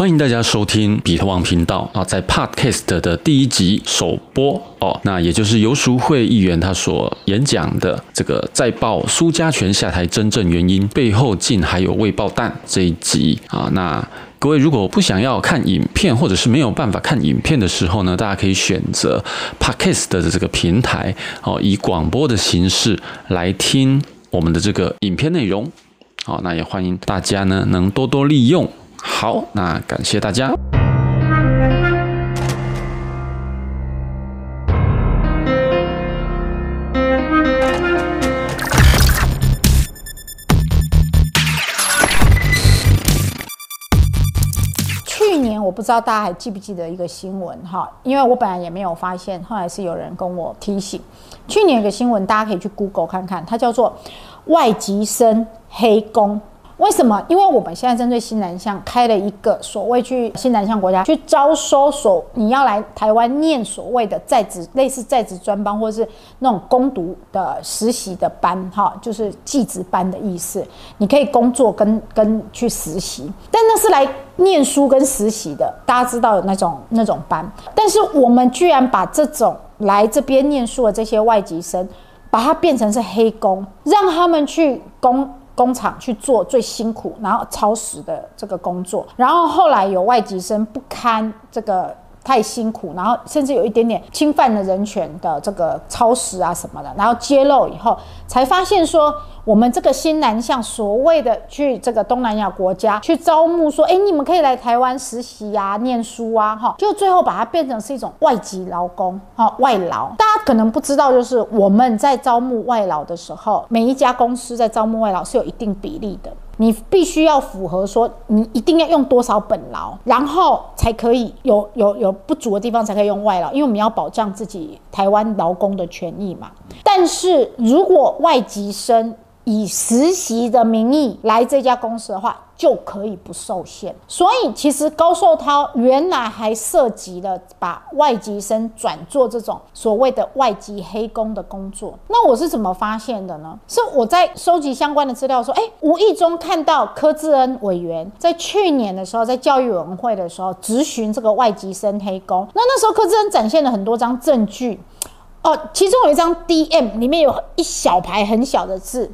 欢迎大家收听比特王频道啊，在 Podcast 的第一集首播哦，那也就是游淑慧议员他所演讲的这个再报苏家全下台真正原因背后竟还有未爆弹这一集啊，那各位如果不想要看影片或者是没有办法看影片的时候呢，大家可以选择 Podcast 的这个平台哦，以广播的形式来听我们的这个影片内容。好，那也欢迎大家呢能多多利用。好，那感谢大家。去年我不知道大家还记不记得一个新闻哈，因为我本来也没有发现，后来是有人跟我提醒。去年有个新闻，大家可以去 Google 看看，它叫做外籍生黑工。为什么？因为我们现在针对新南向开了一个所谓去新南向国家去招收所，你要来台湾念所谓的在职类似在职专班或者是那种攻读的实习的班，哈，就是技职班的意思。你可以工作跟跟去实习，但那是来念书跟实习的，大家知道有那种那种班。但是我们居然把这种来这边念书的这些外籍生，把它变成是黑工，让他们去工。工厂去做最辛苦，然后超时的这个工作，然后后来有外籍生不堪这个。太辛苦，然后甚至有一点点侵犯了人权的这个超时啊什么的，然后揭露以后，才发现说我们这个新南向所谓的去这个东南亚国家去招募，说哎你们可以来台湾实习啊、念书啊，哈，就最后把它变成是一种外籍劳工，哈，外劳。可能不知道，就是我们在招募外劳的时候，每一家公司在招募外劳是有一定比例的。你必须要符合说，你一定要用多少本劳，然后才可以有有有不足的地方才可以用外劳，因为我们要保障自己台湾劳工的权益嘛。但是如果外籍生，以实习的名义来这家公司的话，就可以不受限。所以其实高寿涛原来还涉及了把外籍生转做这种所谓的外籍黑工的工作。那我是怎么发现的呢？是我在收集相关的资料，说，哎，无意中看到柯志恩委员在去年的时候，在教育委员会的时候质询这个外籍生黑工。那那时候柯志恩展现了很多张证据，哦，其中有一张 DM，里面有一小排很小的字。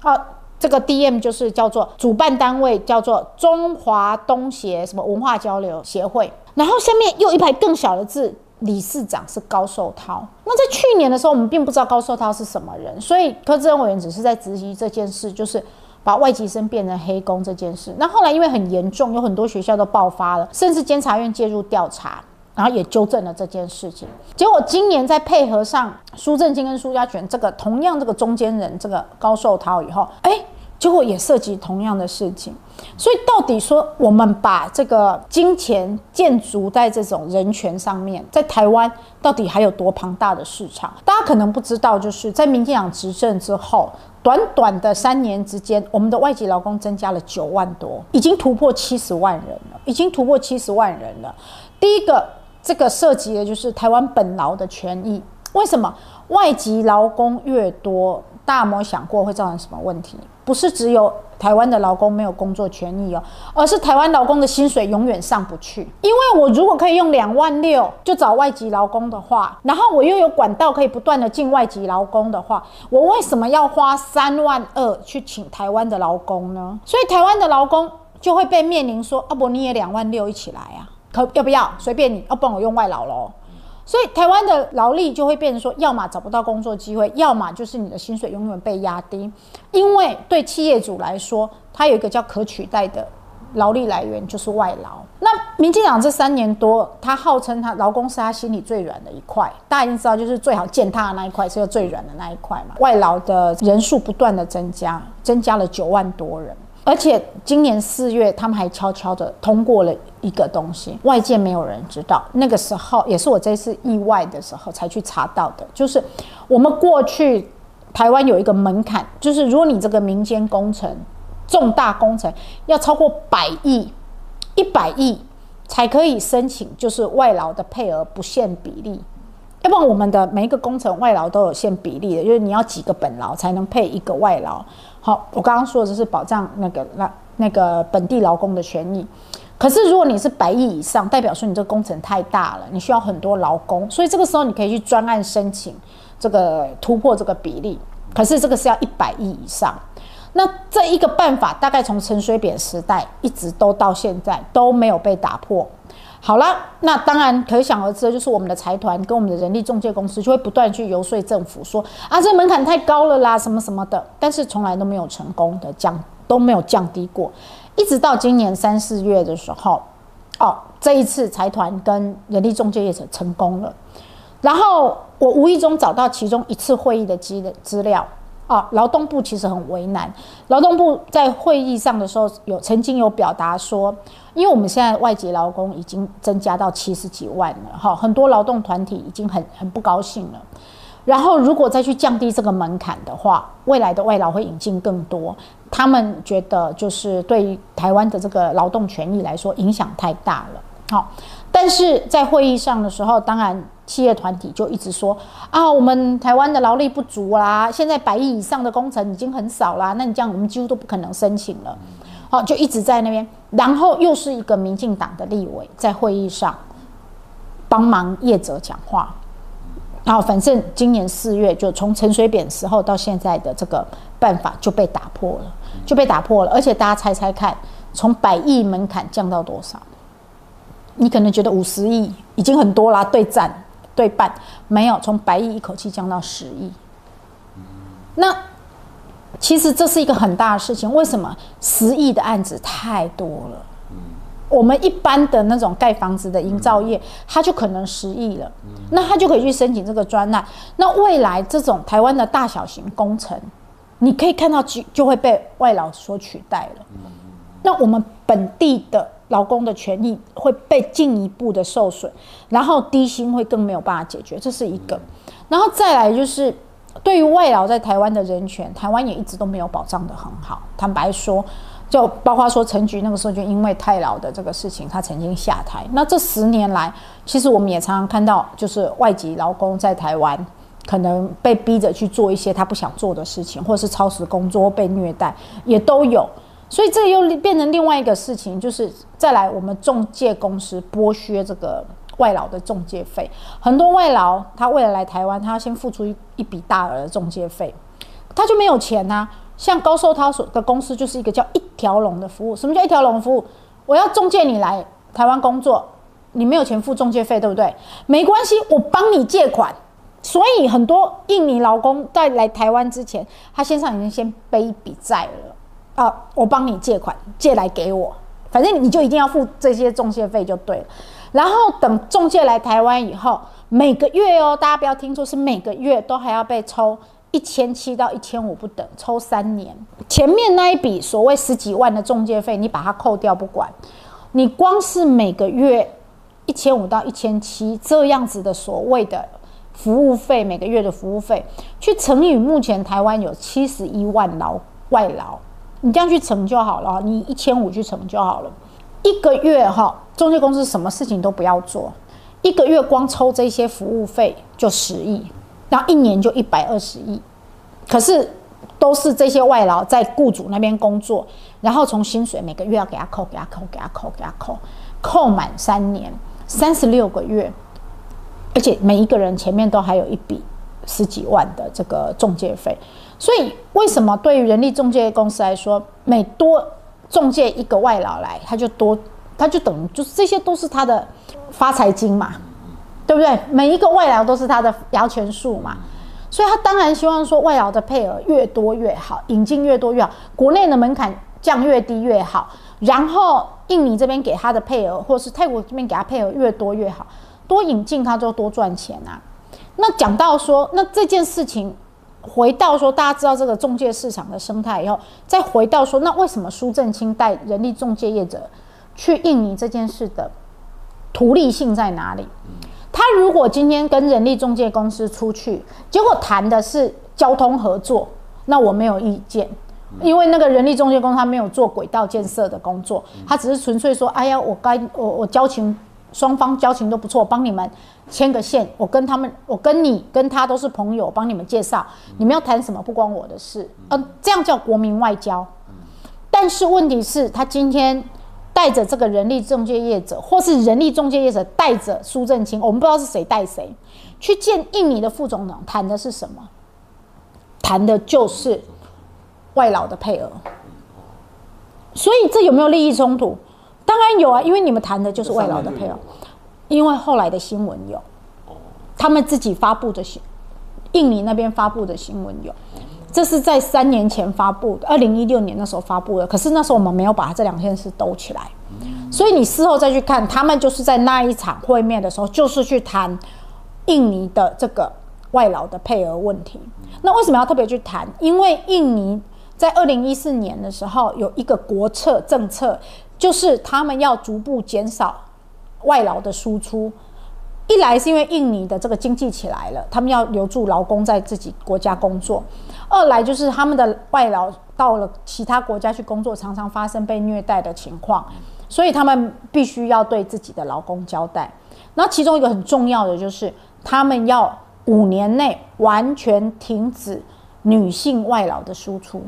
好，这个 D M 就是叫做主办单位，叫做中华东协什么文化交流协会。然后下面又一排更小的字，理事长是高寿涛。那在去年的时候，我们并不知道高寿涛是什么人，所以柯志恩委员只是在质疑这件事，就是把外籍生变成黑工这件事。那后来因为很严重，有很多学校都爆发了，甚至监察院介入调查。然后也纠正了这件事情，结果今年再配合上苏正清跟苏家全这个同样这个中间人这个高寿涛以后，哎，结果也涉及同样的事情。所以到底说我们把这个金钱建筑在这种人权上面，在台湾到底还有多庞大的市场？大家可能不知道，就是在民进党执政之后，短短的三年之间，我们的外籍劳工增加了九万多，已经突破七十万人了，已经突破七十万人了。第一个。这个涉及的就是台湾本劳的权益。为什么外籍劳工越多，大家有没有想过会造成什么问题？不是只有台湾的劳工没有工作权益哦，而是台湾劳工的薪水永远上不去。因为我如果可以用两万六就找外籍劳工的话，然后我又有管道可以不断的进外籍劳工的话，我为什么要花三万二去请台湾的劳工呢？所以台湾的劳工就会被面临说：阿伯你也两万六一起来啊。可要不要随便你，要不然我用外劳喽。所以台湾的劳力就会变成说，要么找不到工作机会，要么就是你的薪水永远被压低。因为对企业主来说，它有一个叫可取代的劳力来源，就是外劳。那民进党这三年多，他号称他劳工是他心里最软的一块，大家已经知道，就是最好践踏的那一块，是最软的那一块嘛。外劳的人数不断的增加，增加了九万多人。而且今年四月，他们还悄悄的通过了一个东西，外界没有人知道。那个时候也是我这次意外的时候才去查到的，就是我们过去台湾有一个门槛，就是如果你这个民间工程重大工程要超过百亿、一百亿才可以申请，就是外劳的配额不限比例。要不然我们的每一个工程外劳都有限比例的，就是你要几个本劳才能配一个外劳。好，我刚刚说的就是保障那个那那个本地劳工的权益。可是如果你是百亿以上，代表说你这个工程太大了，你需要很多劳工，所以这个时候你可以去专案申请这个突破这个比例。可是这个是要一百亿以上。那这一个办法大概从陈水扁时代一直都到现在都没有被打破。好了，那当然可想而知的就是我们的财团跟我们的人力中介公司就会不断去游说政府说啊，这门槛太高了啦，什么什么的，但是从来都没有成功的降，都没有降低过。一直到今年三四月的时候，哦，这一次财团跟人力中介业者成功了。然后我无意中找到其中一次会议的资的资料，啊，劳动部其实很为难。劳动部在会议上的时候有曾经有表达说，因为我们现在外籍劳工已经增加到七十几万了，哈，很多劳动团体已经很很不高兴了。然后，如果再去降低这个门槛的话，未来的外劳会引进更多。他们觉得，就是对于台湾的这个劳动权益来说，影响太大了。好，但是在会议上的时候，当然企业团体就一直说啊，我们台湾的劳力不足啦，现在百亿以上的工程已经很少啦，那你这样我们几乎都不可能申请了。好，就一直在那边。然后又是一个民进党的立委在会议上帮忙业者讲话。然后，反正今年四月就从陈水扁时候到现在的这个办法就被打破了，就被打破了。而且大家猜猜看，从百亿门槛降到多少？你可能觉得五十亿已经很多啦，对战对半没有，从百亿一口气降到十亿。那其实这是一个很大的事情。为什么十亿的案子太多了？我们一般的那种盖房子的营造业，它就可能十亿了，那他就可以去申请这个专案。那未来这种台湾的大小型工程，你可以看到就就会被外劳所取代了。那我们本地的劳工的权益会被进一步的受损，然后低薪会更没有办法解决，这是一个。然后再来就是对于外劳在台湾的人权，台湾也一直都没有保障的很好。坦白说。就包括说陈局那个时候就因为太老的这个事情，他曾经下台。那这十年来，其实我们也常常看到，就是外籍劳工在台湾可能被逼着去做一些他不想做的事情，或是超时工作被虐待，也都有。所以这又变成另外一个事情，就是再来我们中介公司剥削这个外劳的中介费。很多外劳他为了来台湾，他要先付出一一笔大额的中介费，他就没有钱呐。像高寿涛所的公司就是一个叫一条龙的服务。什么叫一条龙服务？我要中介你来台湾工作，你没有钱付中介费，对不对？没关系，我帮你借款。所以很多印尼劳工在来台湾之前，他身上已经先背一笔债了啊，我帮你借款，借来给我，反正你就一定要付这些中介费就对了。然后等中介来台湾以后，每个月哦，大家不要听错，是每个月都还要被抽。一千七到一千五不等，抽三年。前面那一笔所谓十几万的中介费，你把它扣掉不管，你光是每个月一千五到一千七这样子的所谓的服务费，每个月的服务费，去乘以目前台湾有七十一万劳外劳，你这样去乘就好了。你一千五去乘就好了。一个月哈，中介公司什么事情都不要做，一个月光抽这些服务费就十亿。然后一年就一百二十亿，可是都是这些外劳在雇主那边工作，然后从薪水每个月要给他扣，给他扣，给他扣，给他扣，扣满三年，三十六个月，而且每一个人前面都还有一笔十几万的这个中介费。所以为什么对于人力中介公司来说，每多中介一个外劳来，他就多，他就等于就是这些都是他的发财金嘛。对不对？每一个外劳都是他的摇钱树嘛，所以他当然希望说外劳的配额越多越好，引进越多越好，国内的门槛降越低越好。然后印尼这边给他的配额，或是泰国这边给他配额越多越好，多引进他就多赚钱啊。那讲到说，那这件事情回到说，大家知道这个中介市场的生态以后，再回到说，那为什么苏正清带人力中介业者去印尼这件事的图利性在哪里？他如果今天跟人力中介公司出去，结果谈的是交通合作，那我没有意见，因为那个人力中介公司他没有做轨道建设的工作，他只是纯粹说，哎呀，我该我我交情双方交情都不错，帮你们牵个线，我跟他们，我跟你跟他都是朋友，帮你们介绍，你们要谈什么不关我的事，嗯，这样叫国民外交。但是问题是，他今天。带着这个人力中介业者，或是人力中介业者带着苏正清，我们不知道是谁带谁，去见印尼的副总统，谈的是什么？谈的就是外劳的配额。所以这有没有利益冲突？当然有啊，因为你们谈的就是外劳的配偶。因为后来的新闻有，他们自己发布的新，印尼那边发布的新闻有，这是在三年前发布的，二零一六年那时候发布的。可是那时候我们没有把这两件事兜起来，所以你事后再去看，他们就是在那一场会面的时候，就是去谈印尼的这个外劳的配额问题。那为什么要特别去谈？因为印尼在二零一四年的时候有一个国策政策，就是他们要逐步减少。外劳的输出，一来是因为印尼的这个经济起来了，他们要留住劳工在自己国家工作；二来就是他们的外劳到了其他国家去工作，常常发生被虐待的情况，所以他们必须要对自己的劳工交代。那其中一个很重要的就是，他们要五年内完全停止女性外劳的输出。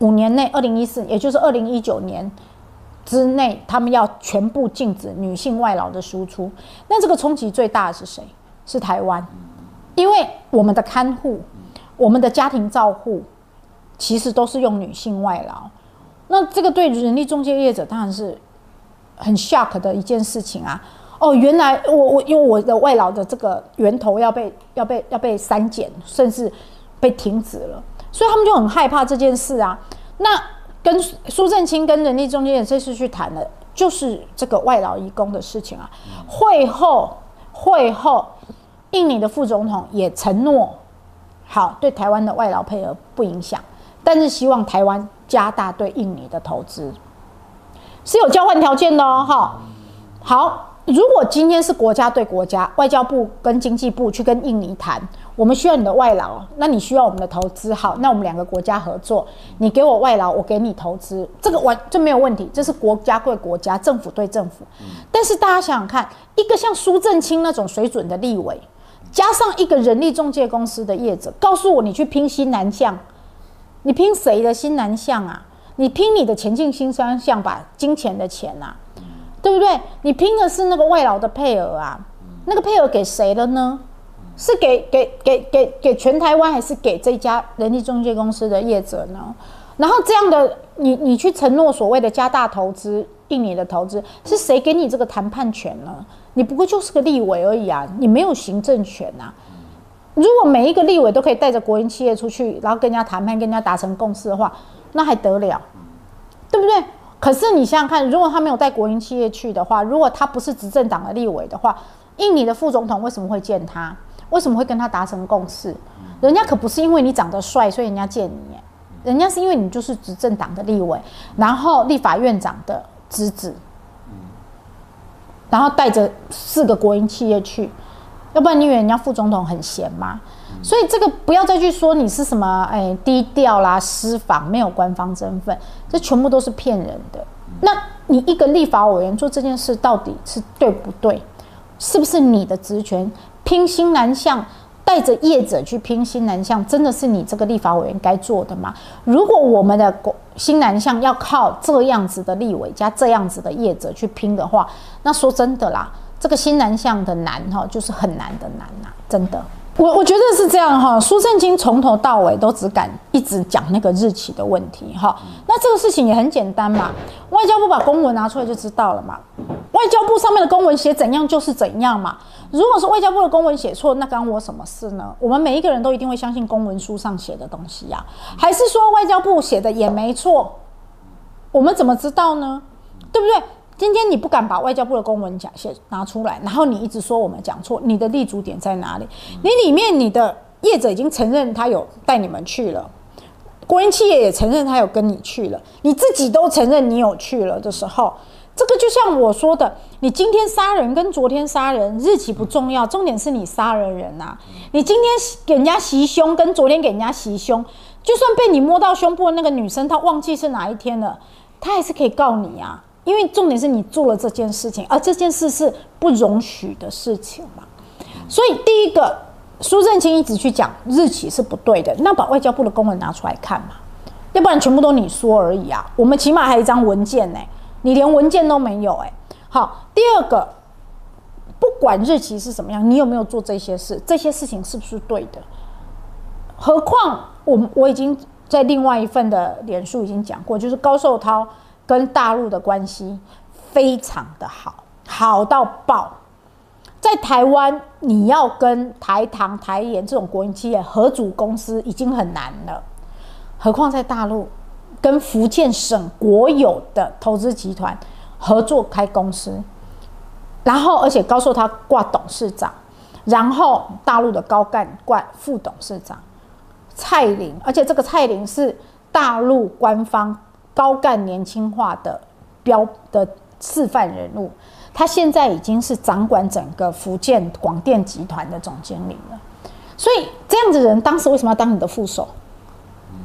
五年内，二零一四，也就是二零一九年。之内，他们要全部禁止女性外劳的输出。那这个冲击最大的是谁？是台湾，因为我们的看护、我们的家庭照护，其实都是用女性外劳。那这个对人力中介业者当然是很 shock 的一件事情啊！哦，原来我我因为我的外劳的这个源头要被要被要被删减，甚至被停止了，所以他们就很害怕这件事啊。那。跟苏正清跟人力中介这次去谈的，就是这个外劳移工的事情啊。会后，会后，印尼的副总统也承诺，好对台湾的外劳配额不影响，但是希望台湾加大对印尼的投资，是有交换条件的哦。哈，好。如果今天是国家对国家，外交部跟经济部去跟印尼谈，我们需要你的外劳，那你需要我们的投资，好，那我们两个国家合作，你给我外劳，我给你投资，这个完就没有问题，这是国家对国家，政府对政府。但是大家想想看，一个像苏正清那种水准的立委，加上一个人力中介公司的业者，告诉我你去拼新南向，你拼谁的新南向啊？你拼你的前进新方向吧，金钱的钱啊。对不对？你拼的是那个外劳的配额啊，那个配额给谁了呢？是给给给给给全台湾，还是给这家人力中介公司的业者呢？然后这样的，你你去承诺所谓的加大投资，印尼的投资，是谁给你这个谈判权呢？你不过就是个立委而已啊，你没有行政权呐。如果每一个立委都可以带着国营企业出去，然后跟人家谈判，跟人家达成共识的话，那还得了？对不对？可是你想想看，如果他没有带国营企业去的话，如果他不是执政党的立委的话，印尼的副总统为什么会见他？为什么会跟他达成共识？人家可不是因为你长得帅，所以人家见你，人家是因为你就是执政党的立委，然后立法院长的侄子，然后带着四个国营企业去，要不然你以为人家副总统很闲吗？所以这个不要再去说你是什么哎低调啦私访没有官方身份，这全部都是骗人的。那你一个立法委员做这件事到底是对不对？是不是你的职权拼新南向，带着业者去拼新南向，真的是你这个立法委员该做的吗？如果我们的新南向要靠这样子的立委加这样子的业者去拼的话，那说真的啦，这个新南向的难哈，就是很难的难呐，真的。我我觉得是这样哈，苏正清从头到尾都只敢一直讲那个日期的问题哈。那这个事情也很简单嘛，外交部把公文拿出来就知道了嘛。外交部上面的公文写怎样就是怎样嘛。如果是外交部的公文写错，那关我什么事呢？我们每一个人都一定会相信公文书上写的东西呀。还是说外交部写的也没错？我们怎么知道呢？对不对？今天你不敢把外交部的公文讲写拿出来，然后你一直说我们讲错，你的立足点在哪里？你里面你的业者已经承认他有带你们去了，国营企业也承认他有跟你去了，你自己都承认你有去了的时候，这个就像我说的，你今天杀人跟昨天杀人日期不重要，重点是你杀了人呐。你今天给人家袭胸跟昨天给人家袭胸，就算被你摸到胸部的那个女生她忘记是哪一天了，她还是可以告你啊。因为重点是你做了这件事情，而这件事是不容许的事情嘛，所以第一个，苏正清一直去讲日期是不对的，那把外交部的公文拿出来看嘛，要不然全部都你说而已啊，我们起码还有一张文件呢，你连文件都没有哎。好，第二个，不管日期是什么样，你有没有做这些事？这些事情是不是对的？何况我我已经在另外一份的脸书已经讲过，就是高寿涛跟大陆的关系非常的好，好到爆。在台湾，你要跟台糖、台盐这种国营企业合组公司已经很难了，何况在大陆，跟福建省国有的投资集团合作开公司，然后而且告诉他挂董事长，然后大陆的高干挂副董事长，蔡玲，而且这个蔡玲是大陆官方高干年轻化的标的示范人物。他现在已经是掌管整个福建广电集团的总经理了，所以这样子人当时为什么要当你的副手？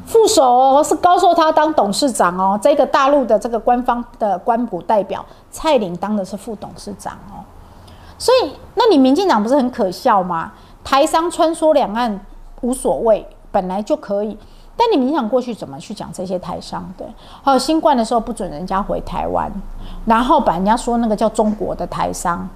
副手哦，是高寿他当董事长哦，这个大陆的这个官方的官股代表蔡玲当的是副董事长哦，所以那你民进党不是很可笑吗？台商穿梭两岸无所谓，本来就可以。但你们想过去怎么去讲这些台商的？还有新冠的时候不准人家回台湾，然后把人家说那个叫中国的台商，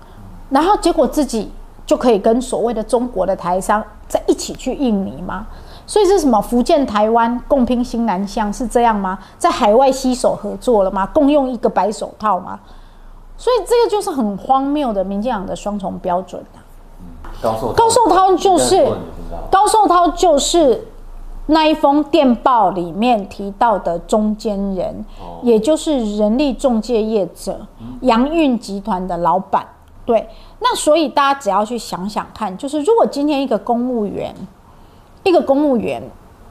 然后结果自己就可以跟所谓的中国的台商在一起去印尼吗？所以是什么福建台湾共拼新南向是这样吗？在海外携手合作了吗？共用一个白手套吗？所以这个就是很荒谬的民进党的双重标准啊！高寿高寿涛就是高寿涛就是。那一封电报里面提到的中间人，也就是人力中介业者杨运集团的老板。对，那所以大家只要去想想看，就是如果今天一个公务员，一个公务员，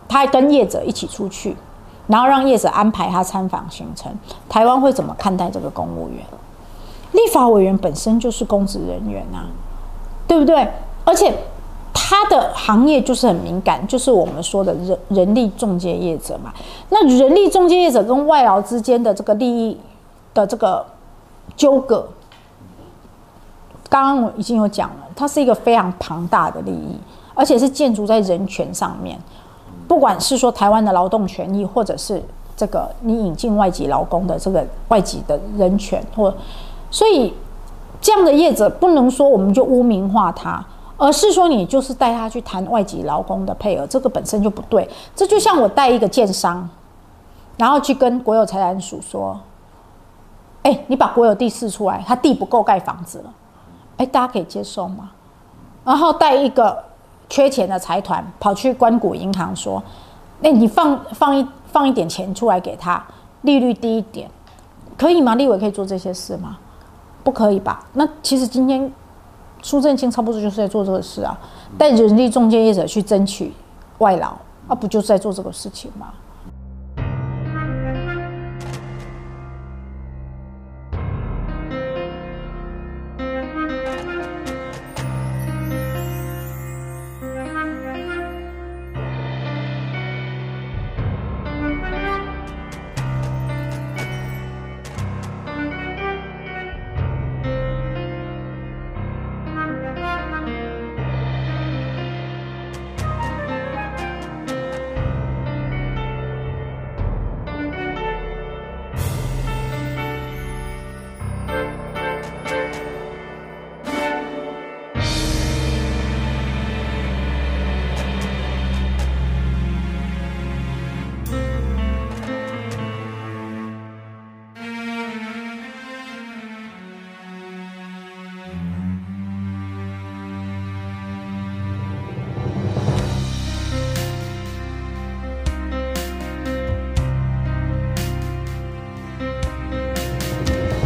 他跟业者一起出去，然后让业者安排他参访行程，台湾会怎么看待这个公务员？立法委员本身就是公职人员啊，对不对？而且。他的行业就是很敏感，就是我们说的人人力中介业者嘛。那人力中介业者跟外劳之间的这个利益的这个纠葛，刚刚我已经有讲了，它是一个非常庞大的利益，而且是建筑在人权上面。不管是说台湾的劳动权益，或者是这个你引进外籍劳工的这个外籍的人权，或所以这样的业者不能说我们就污名化他。而是说，你就是带他去谈外籍劳工的配额，这个本身就不对。这就像我带一个建商，然后去跟国有财产署说：“哎，你把国有地释出来，他地不够盖房子了。”哎，大家可以接受吗？然后带一个缺钱的财团跑去关谷银行说：“哎，你放放一放一点钱出来给他，利率低一点，可以吗？立委可以做这些事吗？不可以吧？那其实今天。苏正清差不多就是在做这个事啊，带人力中介业者去争取外劳，啊，不就是在做这个事情吗？